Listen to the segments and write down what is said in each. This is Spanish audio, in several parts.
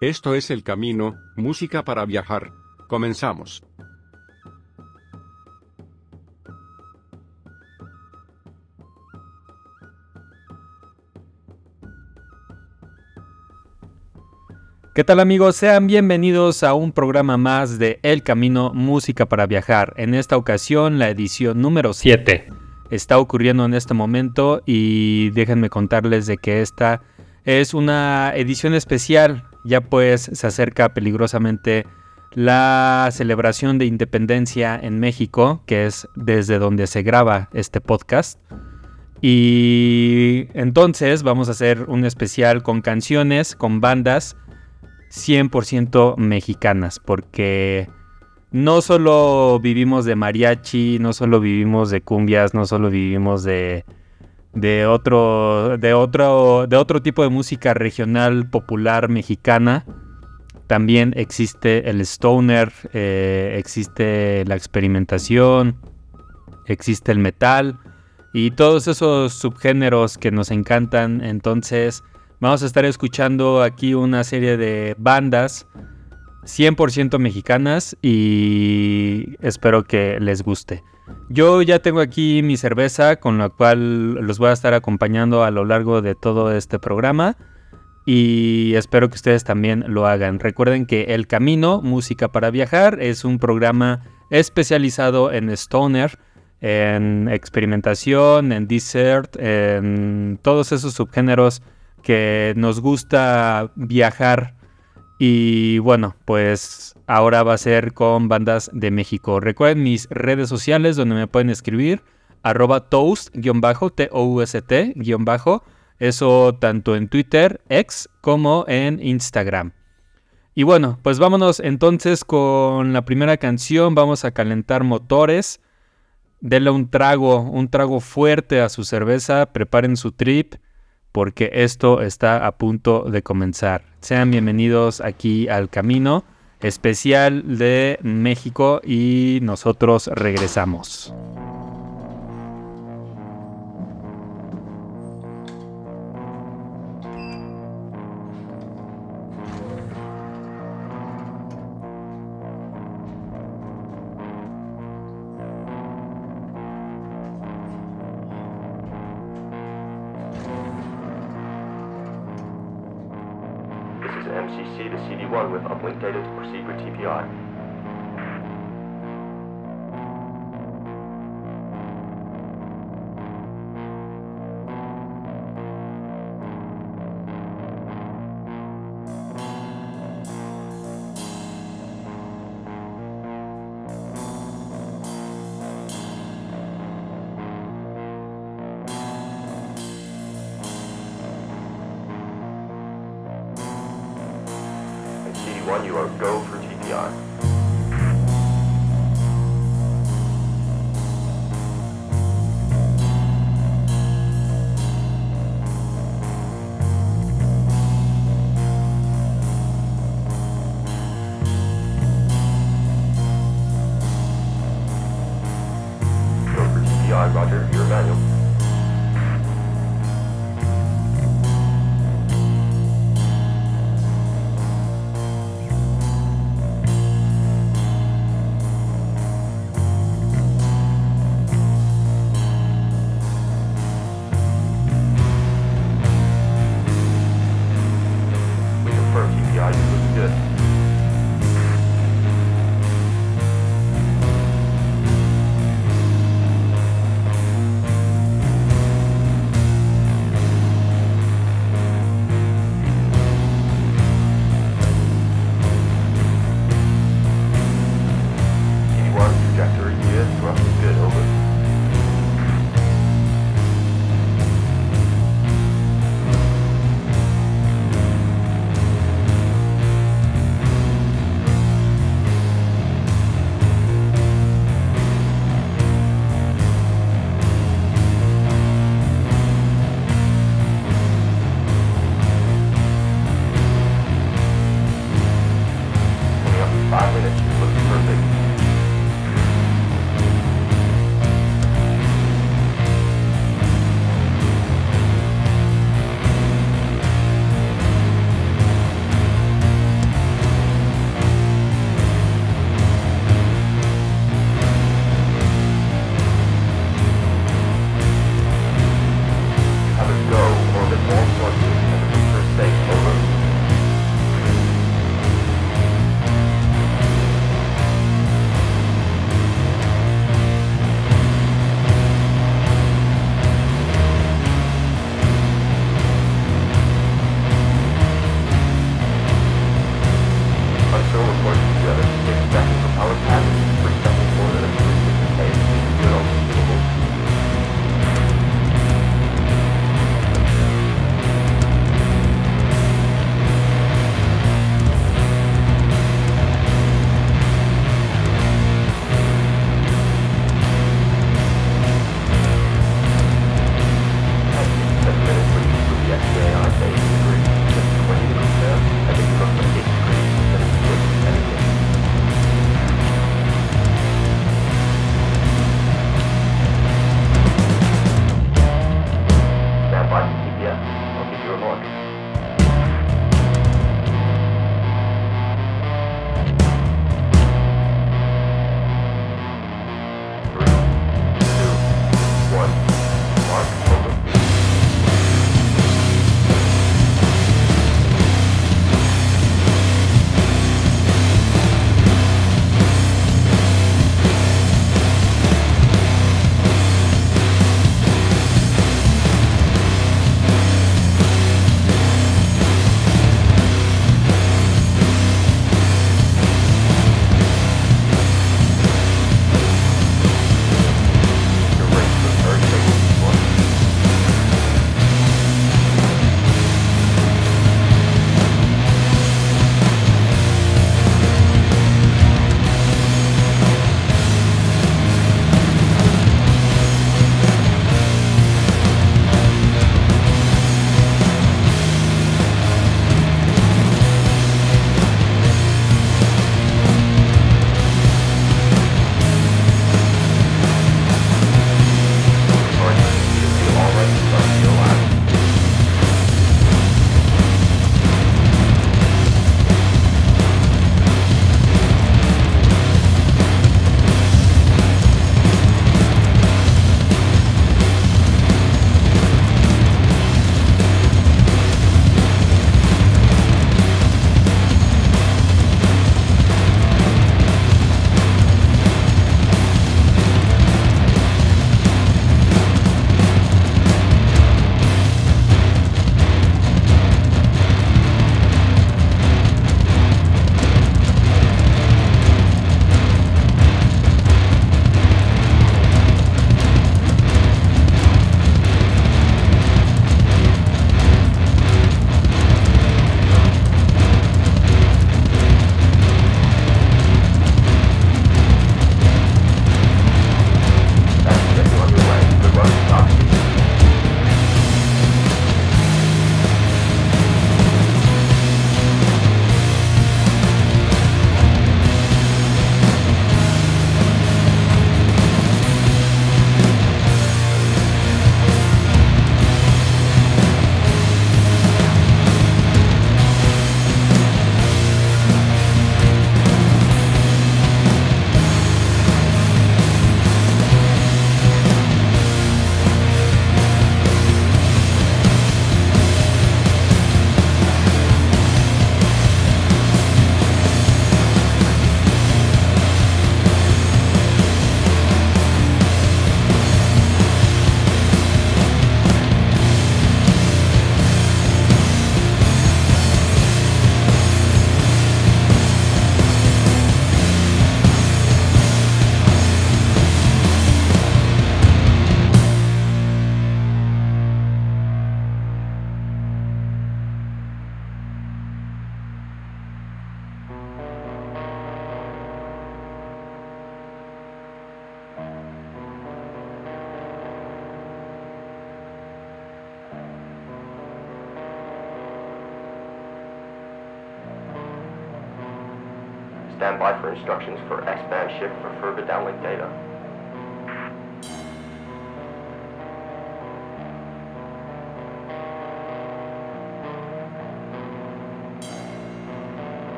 Esto es El Camino, música para viajar. Comenzamos. ¿Qué tal amigos? Sean bienvenidos a un programa más de El Camino Música para Viajar. En esta ocasión la edición número 7 está ocurriendo en este momento y déjenme contarles de que esta es una edición especial, ya pues se acerca peligrosamente la celebración de independencia en México, que es desde donde se graba este podcast. Y entonces vamos a hacer un especial con canciones, con bandas 100% mexicanas, porque no solo vivimos de mariachi, no solo vivimos de cumbias, no solo vivimos de, de, otro, de, otro, de otro tipo de música regional popular mexicana. También existe el stoner, eh, existe la experimentación, existe el metal y todos esos subgéneros que nos encantan. Entonces, Vamos a estar escuchando aquí una serie de bandas 100% mexicanas y espero que les guste. Yo ya tengo aquí mi cerveza con la cual los voy a estar acompañando a lo largo de todo este programa y espero que ustedes también lo hagan. Recuerden que El Camino, Música para Viajar, es un programa especializado en stoner, en experimentación, en desert, en todos esos subgéneros que nos gusta viajar y bueno, pues ahora va a ser con bandas de México. Recuerden mis redes sociales donde me pueden escribir, arroba toast-t-o-u-s-t- eso tanto en Twitter, como en Instagram. Y bueno, pues vámonos entonces con la primera canción, vamos a calentar motores. Denle un trago, un trago fuerte a su cerveza, preparen su trip porque esto está a punto de comenzar. Sean bienvenidos aquí al camino especial de México y nosotros regresamos.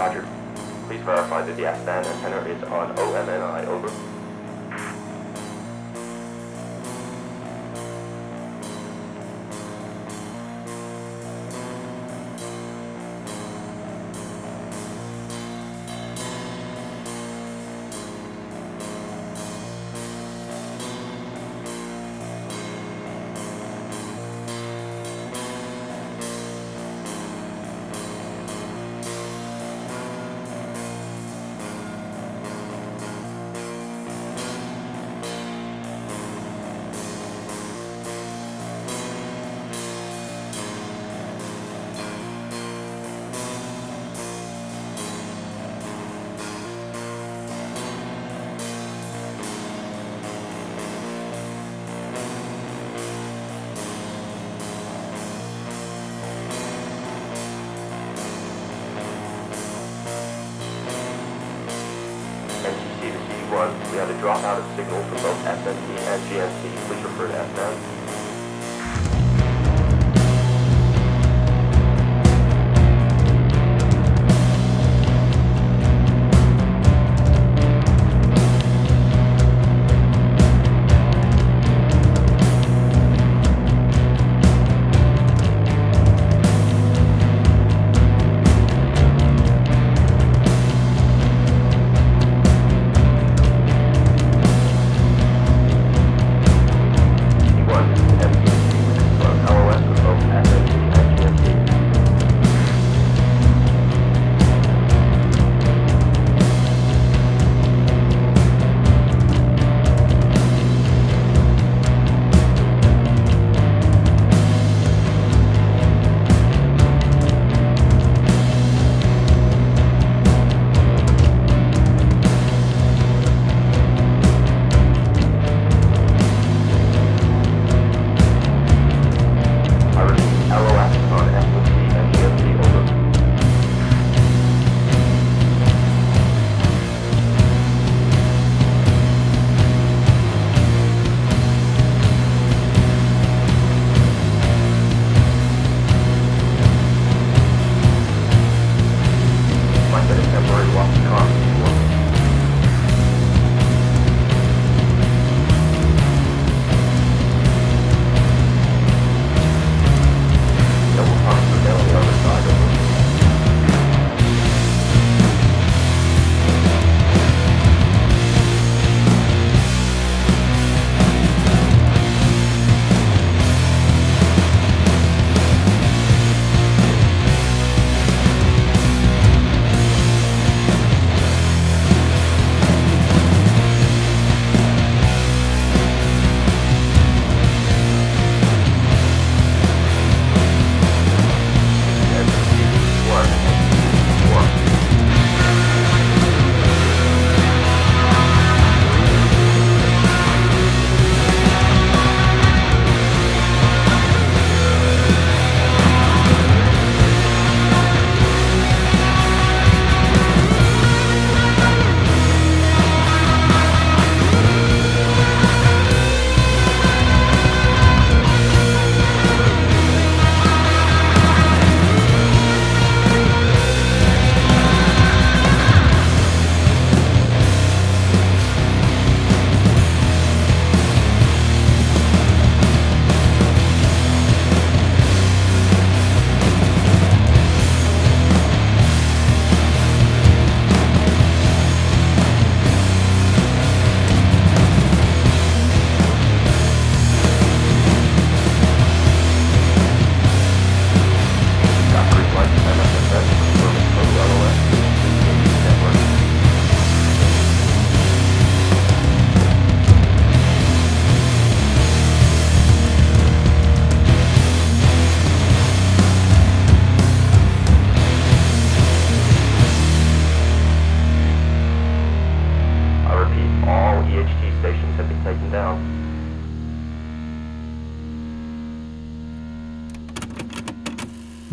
Roger. Please verify that the S-band antenna is on OMNI. Over. drop out of signal for both FMT and GSC, which refer to SN.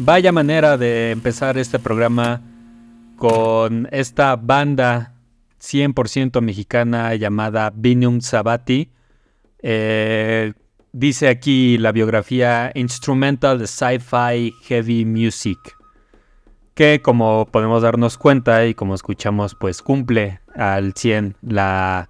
Vaya manera de empezar este programa con esta banda 100% mexicana llamada Binum Sabati. Eh, dice aquí la biografía Instrumental de Sci-Fi Heavy Music, que como podemos darnos cuenta y como escuchamos, pues cumple al 100 la,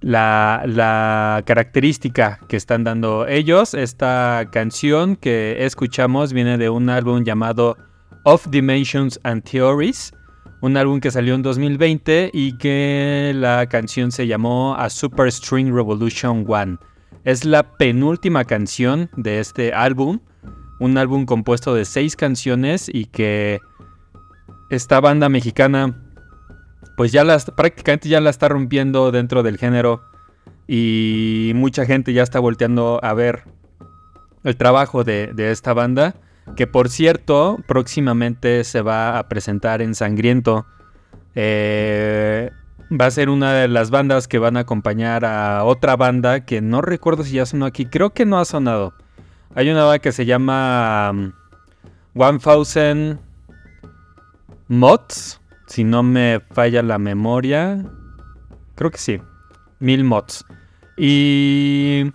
la, la característica que están dando ellos. Esta canción que escuchamos viene de un álbum llamado Of Dimensions and Theories, un álbum que salió en 2020 y que la canción se llamó A Super String Revolution One. Es la penúltima canción de este álbum, un álbum compuesto de seis canciones y que esta banda mexicana pues ya prácticamente ya la está rompiendo dentro del género y mucha gente ya está volteando a ver el trabajo de, esta banda que por cierto próximamente se va a presentar en Sangriento. Eh, va a ser una de las bandas que van a acompañar a otra banda que no recuerdo si ya sonó aquí, creo que no ha sonado. Hay una banda que se llama um, 1000 Mods, si no me falla la memoria. Creo que sí, mil mods. Y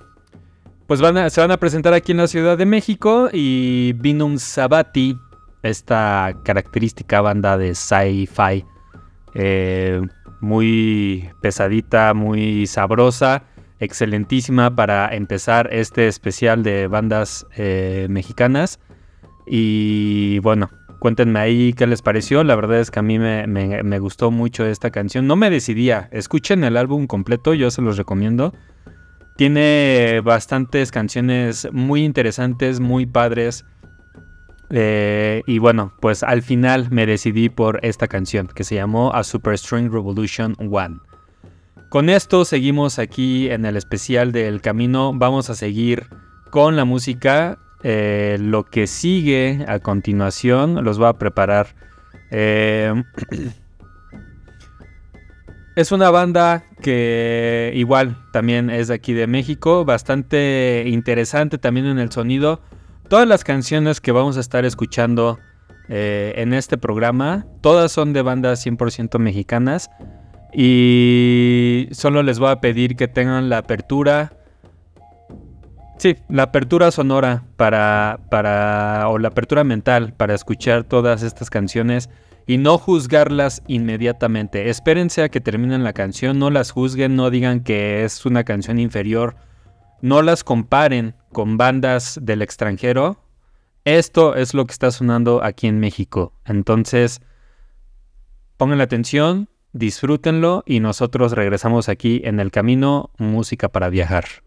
pues van a, se van a presentar aquí en la Ciudad de México y Binum Sabati, esta característica banda de sci-fi, eh, muy pesadita, muy sabrosa, excelentísima para empezar este especial de bandas eh, mexicanas. Y bueno, cuéntenme ahí qué les pareció. La verdad es que a mí me, me, gustó mucho esta canción. No me decidía. Escuchen el álbum completo, yo se los recomiendo. Tiene bastantes canciones muy interesantes, muy padres. Eh, y bueno, pues al final me decidí por esta canción que se llamó A Super String Revolution One. Con esto seguimos aquí en el especial del camino. Vamos a seguir con la música. Eh, lo que sigue a continuación los voy a preparar. Eh, es una banda que igual también es de aquí de México, bastante interesante también en el sonido. Todas las canciones que vamos a estar escuchando eh, en este programa, todas son de bandas 100% mexicanas. Y solo les voy a pedir que tengan la apertura. Sí, la apertura sonora para, para. o la apertura mental para escuchar todas estas canciones y no juzgarlas inmediatamente. Espérense a que terminen la canción, no las juzguen, no digan que es una canción inferior, no las comparen con bandas del extranjero. Esto es lo que está sonando aquí en México. Entonces, pongan la atención, disfrútenlo y nosotros regresamos aquí en el camino Música para Viajar.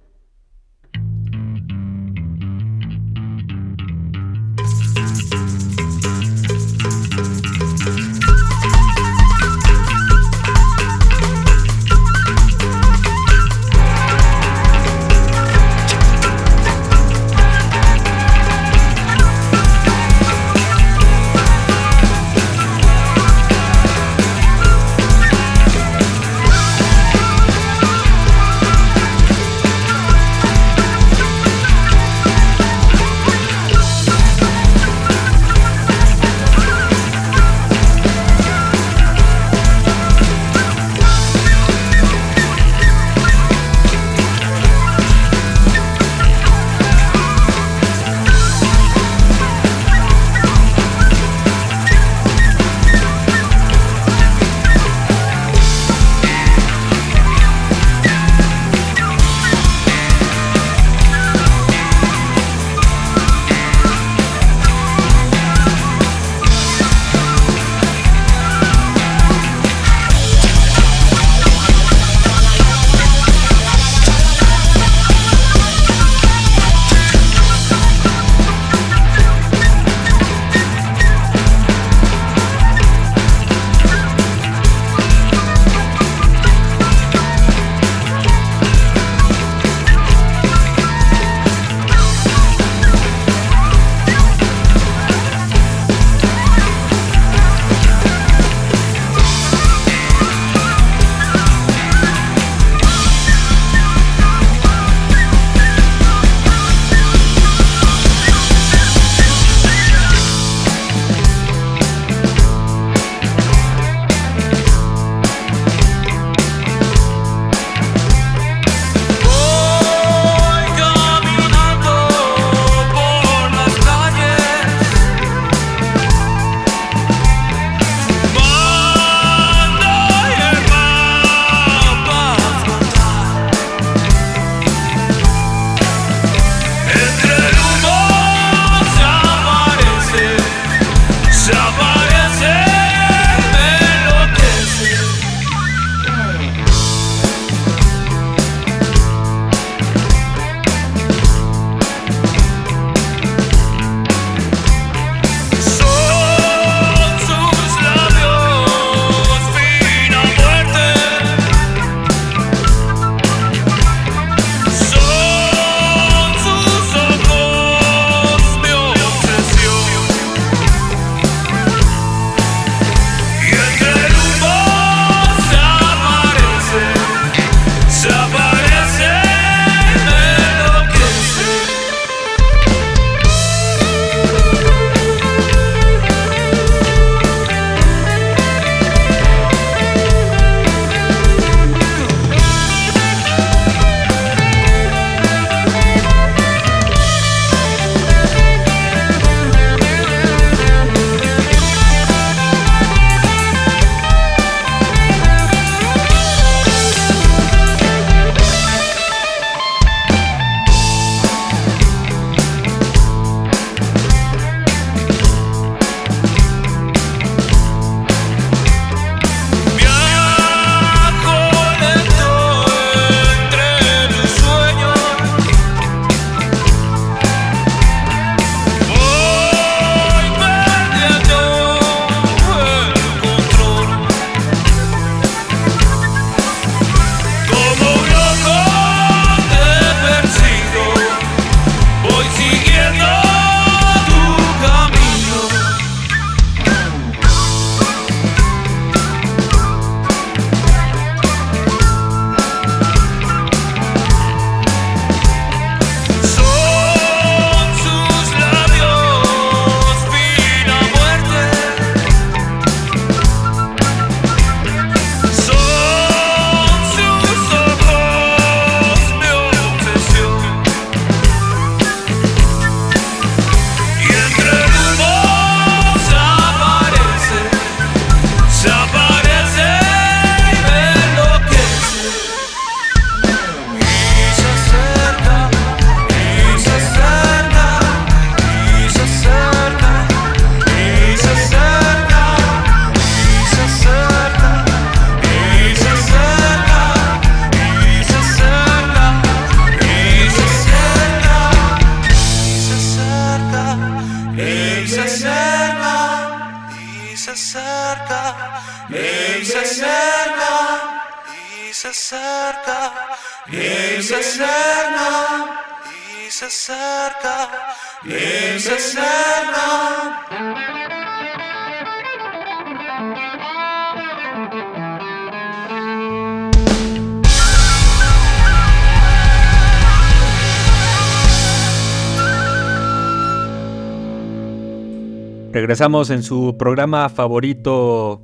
Regresamos en su programa favorito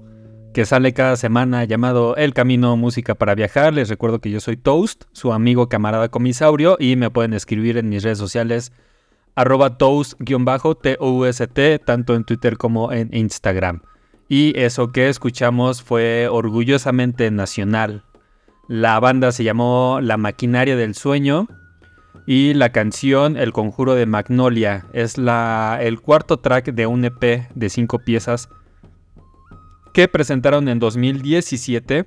que sale cada semana llamado El Camino Música para Viajar. Les recuerdo que yo soy Toast, su amigo camarada comisaurio, y me pueden escribir en mis redes sociales arroba toast-t-o-u-s-t, tanto en Twitter como en Instagram. Y eso que escuchamos fue orgullosamente nacional. La banda se llamó La Maquinaria del Sueño y la canción El Conjuro de Magnolia. Es la, el cuarto track de un EP de cinco piezas que presentaron en 2017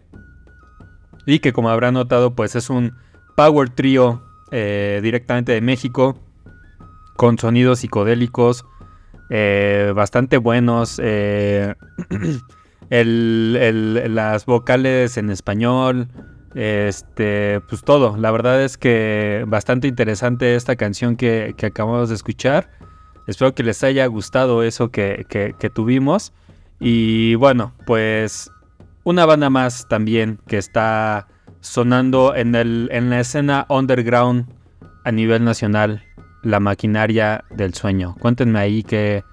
y que como habrán notado pues es un power trio eh, directamente de México con sonidos psicodélicos eh, bastante buenos eh, el- el- las vocales en español este, pues todo. La verdad es que bastante interesante esta canción que, que acabamos de escuchar. Espero que les haya gustado eso que, que- que tuvimos. Y bueno, pues una banda más también que está sonando en, el, en la escena underground a nivel nacional. La maquinaria del sueño. Cuéntenme ahí qué,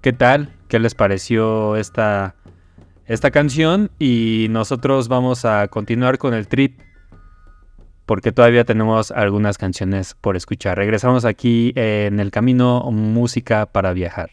qué tal, qué les pareció esta, esta canción y nosotros vamos a continuar con el trip porque todavía tenemos algunas canciones por escuchar. Regresamos aquí en el camino música para viajar.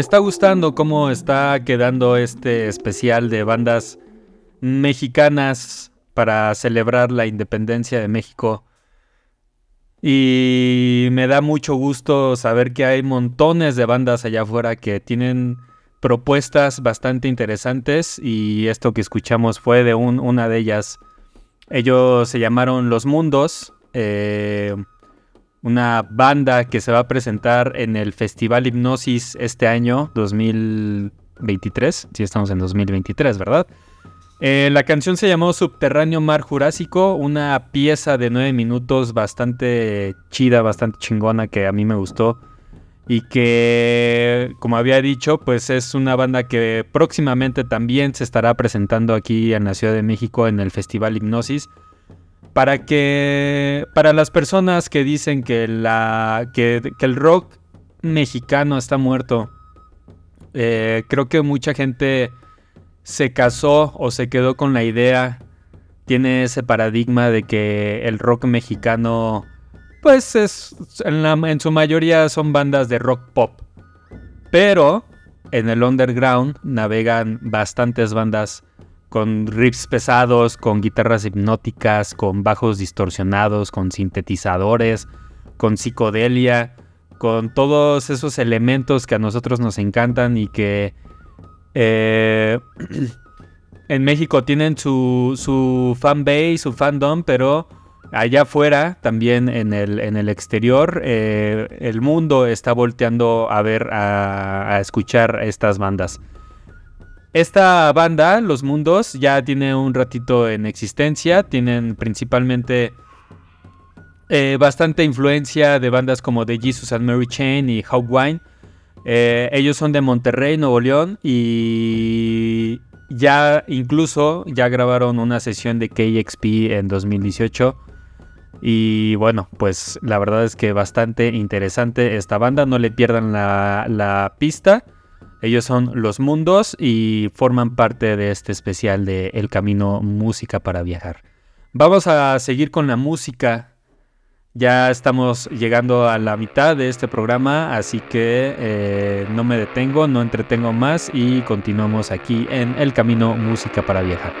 Me está gustando cómo está quedando este especial de bandas mexicanas para celebrar la independencia de México. Y me da mucho gusto saber que hay montones de bandas allá afuera que tienen propuestas bastante interesantes y esto que escuchamos fue de una de ellas. Ellos se llamaron Los Mundos, eh, una banda que se va a presentar en el Festival Hipnosis este año, 2023. Si estamos en 2023, ¿verdad? Eh, la canción se llamó Subterráneo Mar Jurásico, una pieza de nueve minutos bastante chida, bastante chingona que a mí me gustó y que, como había dicho, pues es una banda que próximamente también se estará presentando aquí en la Ciudad de México en el Festival Hipnosis. Para que, para las personas que dicen que, la, que, el rock mexicano está muerto, eh, creo que mucha gente se casó o se quedó con la idea, tiene ese paradigma de que el rock mexicano pues es, en, su mayoría son bandas de rock pop. Pero en el underground navegan bastantes bandas con riffs pesados, con guitarras hipnóticas, con bajos distorsionados, con sintetizadores, con psicodelia, con todos esos elementos que a nosotros nos encantan y que eh, en México tienen su, su fan base, su fandom, pero allá afuera, también en el, en el exterior, eh, el mundo está volteando a ver, a, escuchar estas bandas. Esta banda, Los Mundos, ya tiene un ratito en existencia, tienen principalmente eh, bastante influencia de bandas como The Jesus and Mary Chain y Hawk Wine. Eh, ellos son de Monterrey, Nuevo León y ya incluso ya grabaron una sesión de KXP en 2018 y bueno, pues la verdad es que bastante interesante esta banda. No le pierdan la, pista. Ellos son Los Mundos y forman parte de este especial de El Camino Música para Viajar. Vamos a seguir con la música. Ya estamos llegando a la mitad de este programa, así que eh, no me detengo, no entretengo más y continuamos aquí en El Camino Música para Viajar.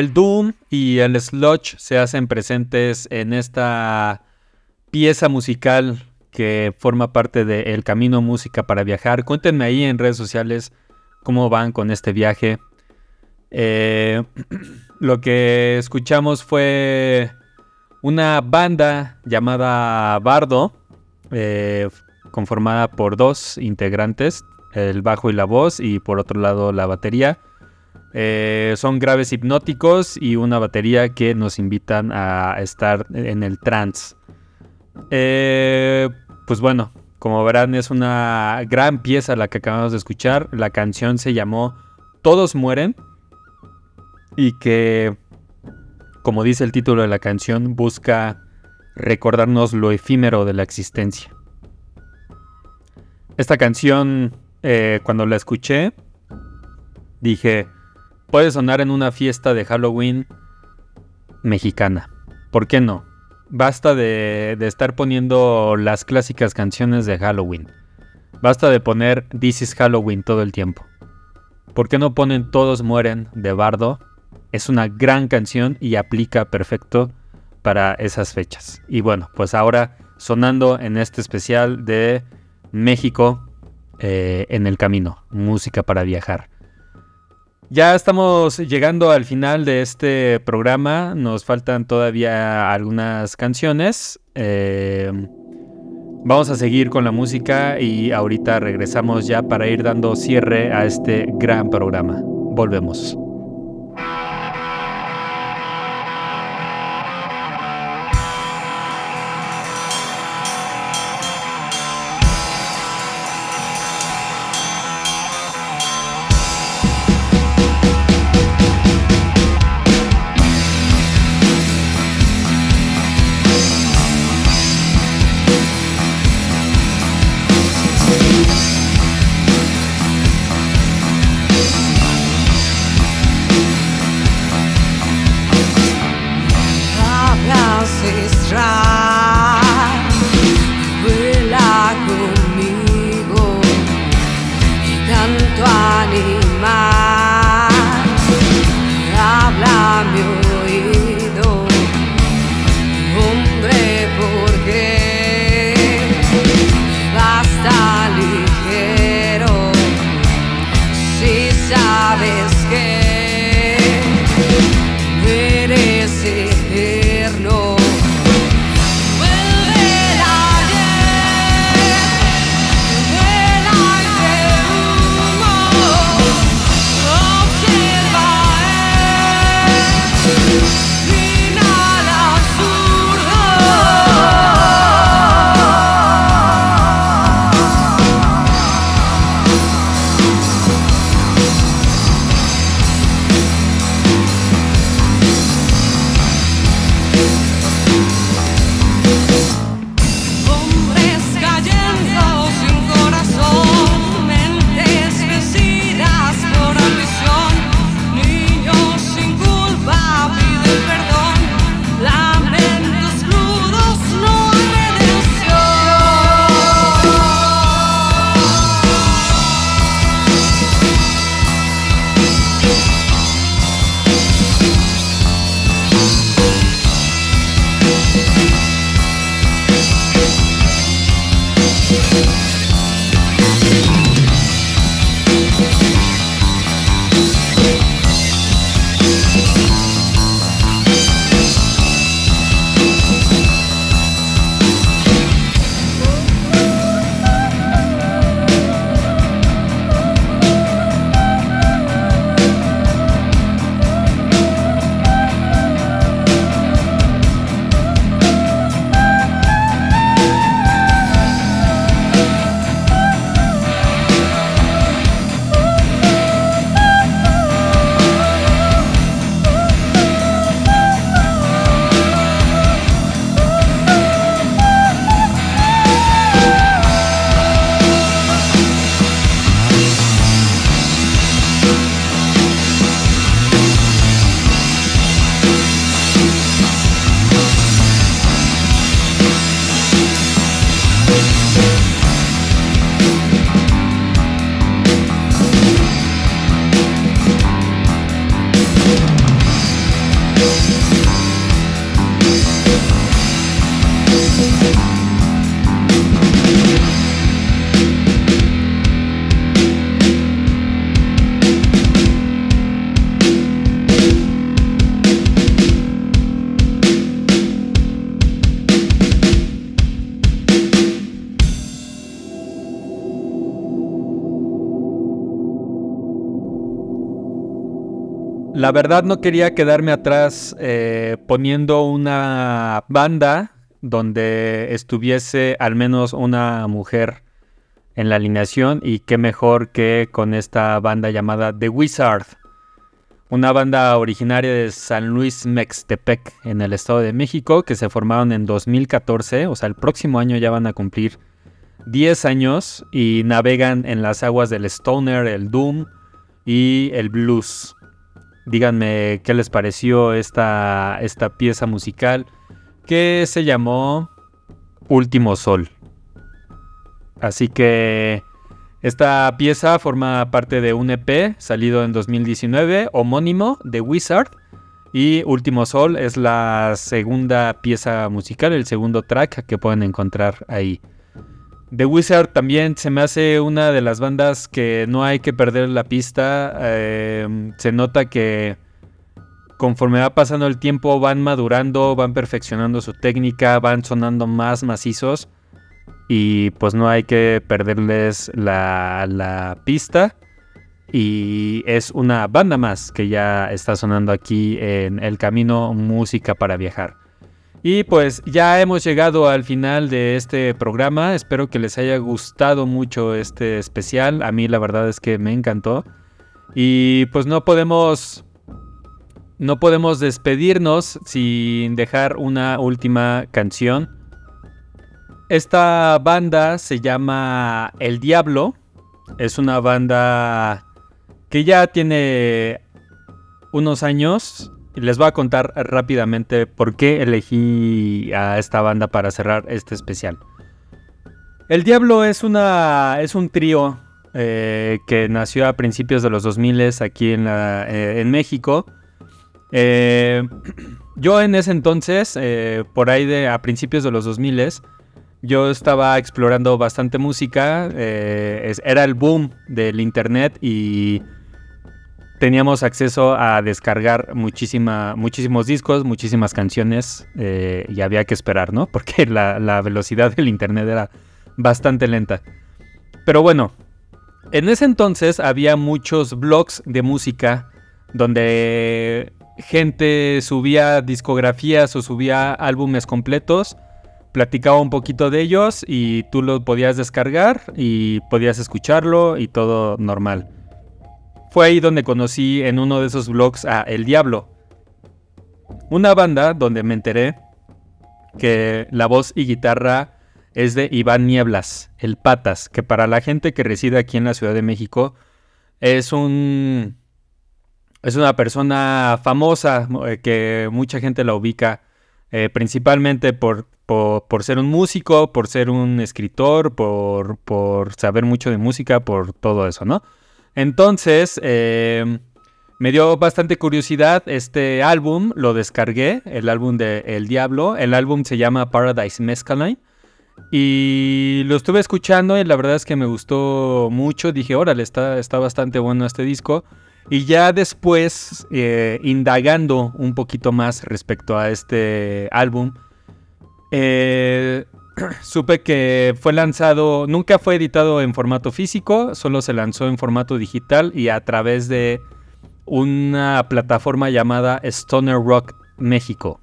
El Doom y el Sludge se hacen presentes en esta pieza musical que forma parte de El Camino Música para Viajar. Cuéntenme ahí en redes sociales cómo van con este viaje. Eh, lo que escuchamos fue una banda llamada Bardo, eh, conformada por dos integrantes, el bajo y la voz, y por otro lado la batería. Eh, son graves hipnóticos y una batería que nos invitan a estar en el trance. pues bueno, como verán es una gran pieza la que acabamos de escuchar. La canción se llamó Todos mueren y que, como dice el título de la canción, busca recordarnos lo efímero de la existencia. Esta canción, eh, cuando la escuché, dije, puede sonar en una fiesta de Halloween mexicana. ¿Por qué no? Basta de, estar poniendo las clásicas canciones de Halloween. Basta de poner This is Halloween todo el tiempo. ¿Por qué no ponen Todos mueren de Bardo es una gran canción y aplica perfecto para esas fechas. Y bueno, pues ahora sonando en este especial de México eh, en el camino, música para viajar. Ya estamos llegando al final de este programa, nos faltan todavía algunas canciones. Eh, vamos a seguir con la música y ahorita regresamos ya para ir dando cierre a este gran programa. Volvemos. La verdad no quería quedarme atrás eh, poniendo una banda donde estuviese al menos una mujer en la alineación y qué mejor que con esta banda llamada The Wizard, una banda originaria de San Luis Mextepec en el Estado de México que se formaron en 2014, o sea, el próximo año ya van a cumplir 10 años y navegan en las aguas del stoner, el doom y el blues. Díganme qué les pareció esta, esta pieza musical que se llamó Último Sol. Así que esta pieza forma parte de un EP salido en 2019, homónimo de Wizard. Y Último Sol es la segunda pieza musical, el segundo track que pueden encontrar ahí. The Wizard también se me hace una de las bandas que no hay que perder la pista. Eh, se nota que conforme va pasando el tiempo van madurando, van perfeccionando su técnica, van sonando más macizos y pues no hay que perderles la, pista. Y es una banda más que ya está sonando aquí en El Camino Música para Viajar. Y pues ya hemos llegado al final de este programa. Espero que les haya gustado mucho este especial. A mí la verdad es que me encantó. Y pues no podemos no podemos despedirnos sin dejar una última canción. Esta banda se llama El Diablo. Es una banda que ya tiene unos años. Les voy a contar rápidamente por qué elegí a esta banda para cerrar este especial. El Diablo es, una, es un trío eh, que nació a principios de los 2000 aquí en, eh, en México eh, yo en ese entonces, eh, por ahí de a principios de los 2000 yo estaba explorando bastante música. Eh, era el boom del internet y teníamos acceso a descargar muchísima, muchísimos discos, muchísimas canciones y había que esperar, ¿no? Porque la, la velocidad del internet era bastante lenta. Pero bueno, en ese entonces había muchos blogs de música donde gente subía discografías o subía álbumes completos, platicaba un poquito de ellos y tú lo podías descargar y podías escucharlo y todo normal. Fue ahí donde conocí en uno de esos blogs a El Diablo, una banda donde me enteré que la voz y guitarra es de Iván Nieblas, el Patas, que para la gente que reside aquí en la Ciudad de México es un es una persona famosa eh, que mucha gente la ubica eh, principalmente por, por, ser un músico, por ser un escritor, por, por, saber mucho de música, por todo eso, ¿no? Entonces, eh, me dio bastante curiosidad este álbum, lo descargué, el álbum de El Diablo, el álbum se llama Paradise Mescaline. Y lo estuve escuchando y la verdad es que me gustó mucho. Dije, órale, está, está bastante bueno este disco. Y ya después, eh, indagando un poquito más respecto a este álbum, eh, supe que fue lanzado, nunca fue editado en formato físico, solo se lanzó en formato digital y a través de una plataforma llamada Stoner Rock México,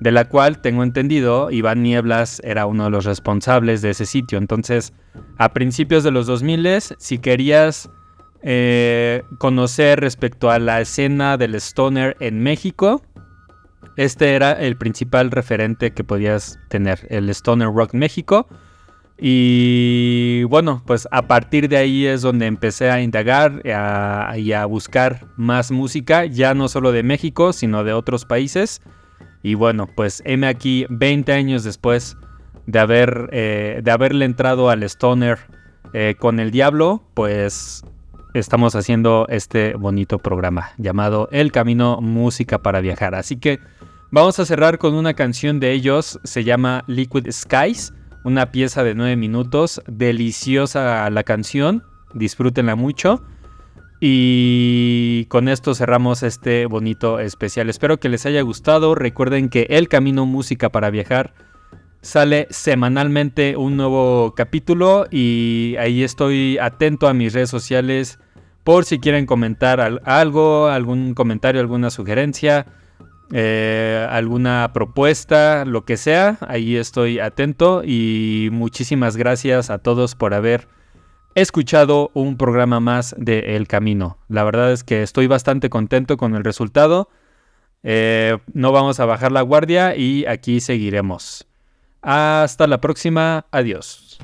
de la cual tengo entendido Iván Nieblas era uno de los responsables de ese sitio. Entonces, a principios de los 2000, si querías eh, conocer respecto a la escena del stoner en México. Este era el principal referente que podías tener, el Stoner Rock México. Y bueno, pues a partir de ahí es donde empecé a indagar y a buscar más música, ya no solo de México, sino de otros países. Y bueno, pues heme aquí 20 años después de, haber, eh, de haberle entrado al Stoner eh, con el Diablo, pues estamos haciendo este bonito programa llamado El Camino Música para Viajar. Así que vamos a cerrar con una canción de ellos, se llama Liquid Skies, una pieza de 9 minutos, deliciosa la canción, disfrútenla mucho. Y con esto cerramos este bonito especial. Espero que les haya gustado. Recuerden que El Camino Música para Viajar sale semanalmente un nuevo capítulo y ahí estoy atento a mis redes sociales por si quieren comentar al- algo, algún comentario, alguna sugerencia, eh, alguna propuesta, lo que sea, ahí estoy atento y muchísimas gracias a todos por haber escuchado un programa más de El Camino. La verdad es que estoy bastante contento con el resultado. Eh, no vamos a bajar la guardia y aquí seguiremos. Hasta la próxima. Adiós.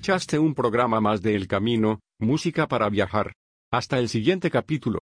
Escuchaste un programa más de El Camino, Música para Viajar. Hasta el siguiente capítulo.